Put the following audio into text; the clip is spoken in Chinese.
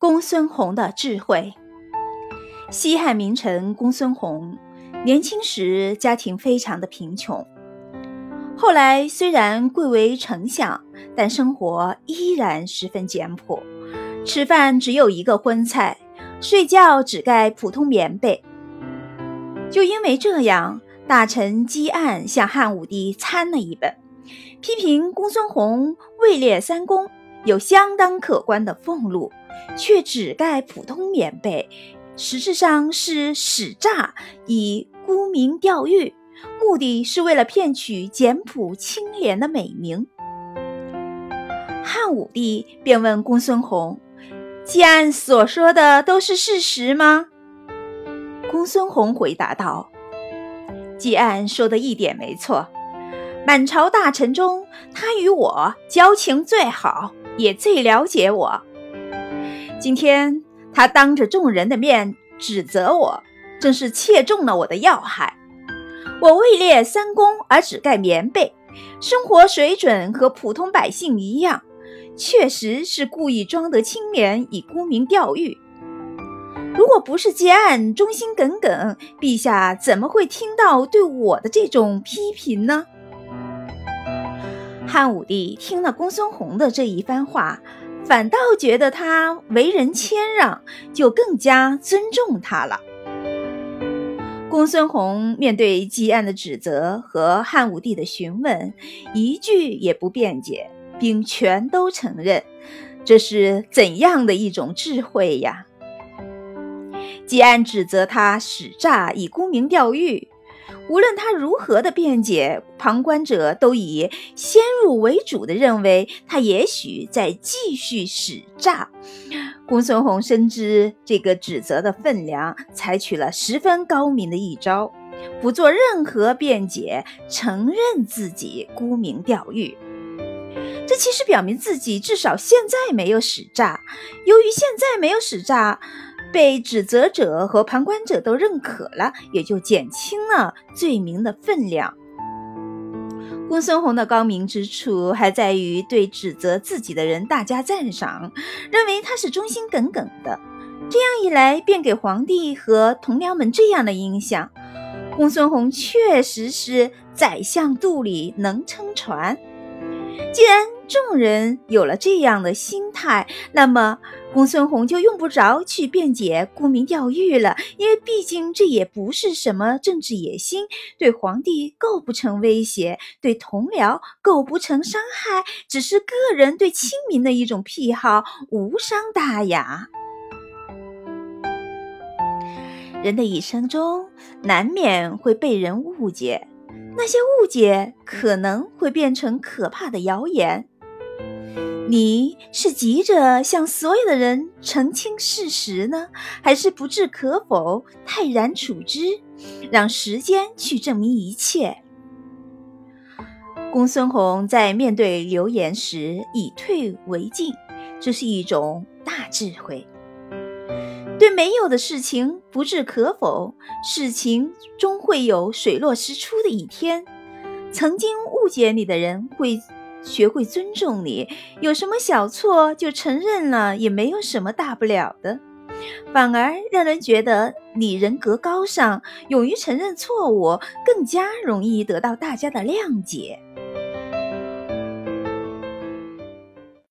公孙弘的智慧。西汉名臣公孙弘，年轻时家庭非常的贫穷，后来虽然贵为丞相，但生活依然十分简朴，吃饭只有一个荤菜，睡觉只盖普通棉被。就因为这样，大臣姬岸向汉武帝参了一本，批评公孙弘位列三公，有相当可观的俸禄。却只盖普通棉被，实质上是使诈以沽名钓誉，目的是为了骗取简朴清廉的美名。汉武帝便问公孙弘：“既按所说的都是事实吗？”公孙弘回答道：“季安说的一点没错，满朝大臣中，他与我交情最好，也最了解我。”今天他当着众人的面指责我，正是切中了我的要害。我位列三公而只盖棉被，生活水准和普通百姓一样，确实是故意装得清廉以沽名钓誉。如果不是结案忠心耿耿，陛下怎么会听到对我的这种批评呢？汉武帝听了公孙弘的这一番话。反倒觉得他为人谦让，就更加尊重他了。公孙弘面对姬安的指责和汉武帝的询问，一句也不辩解，并全都承认，这是怎样的一种智慧呀？姬安指责他使诈以沽名钓誉。无论他如何的辩解，旁观者都以先入为主的认为他也许在继续使诈。公孙弘深知这个指责的分量，采取了十分高明的一招，不做任何辩解，承认自己沽名钓誉。这其实表明自己至少现在没有使诈。由于现在没有使诈。被指责者和旁观者都认可了，也就减轻了罪名的分量。公孙弘的高明之处还在于对指责自己的人大加赞赏，认为他是忠心耿耿的。这样一来，便给皇帝和同僚们这样的印象：公孙弘确实是宰相肚里能撑船。既然众人有了这样的心态，那么公孙弘就用不着去辩解沽名钓誉了，因为毕竟这也不是什么政治野心，对皇帝构不成威胁，对同僚构不成伤害，只是个人对亲民的一种癖好，无伤大雅。人的一生中，难免会被人误解。那些误解可能会变成可怕的谣言。你是急着向所有的人澄清事实呢，还是不置可否、泰然处之，让时间去证明一切？公孙弘在面对流言时以退为进，这是一种大智慧。对没有的事情不置可否，事情终会有水落石出的一天。曾经误解你的人会学会尊重你，有什么小错就承认了，也没有什么大不了的，反而让人觉得你人格高尚，勇于承认错误，更加容易得到大家的谅解。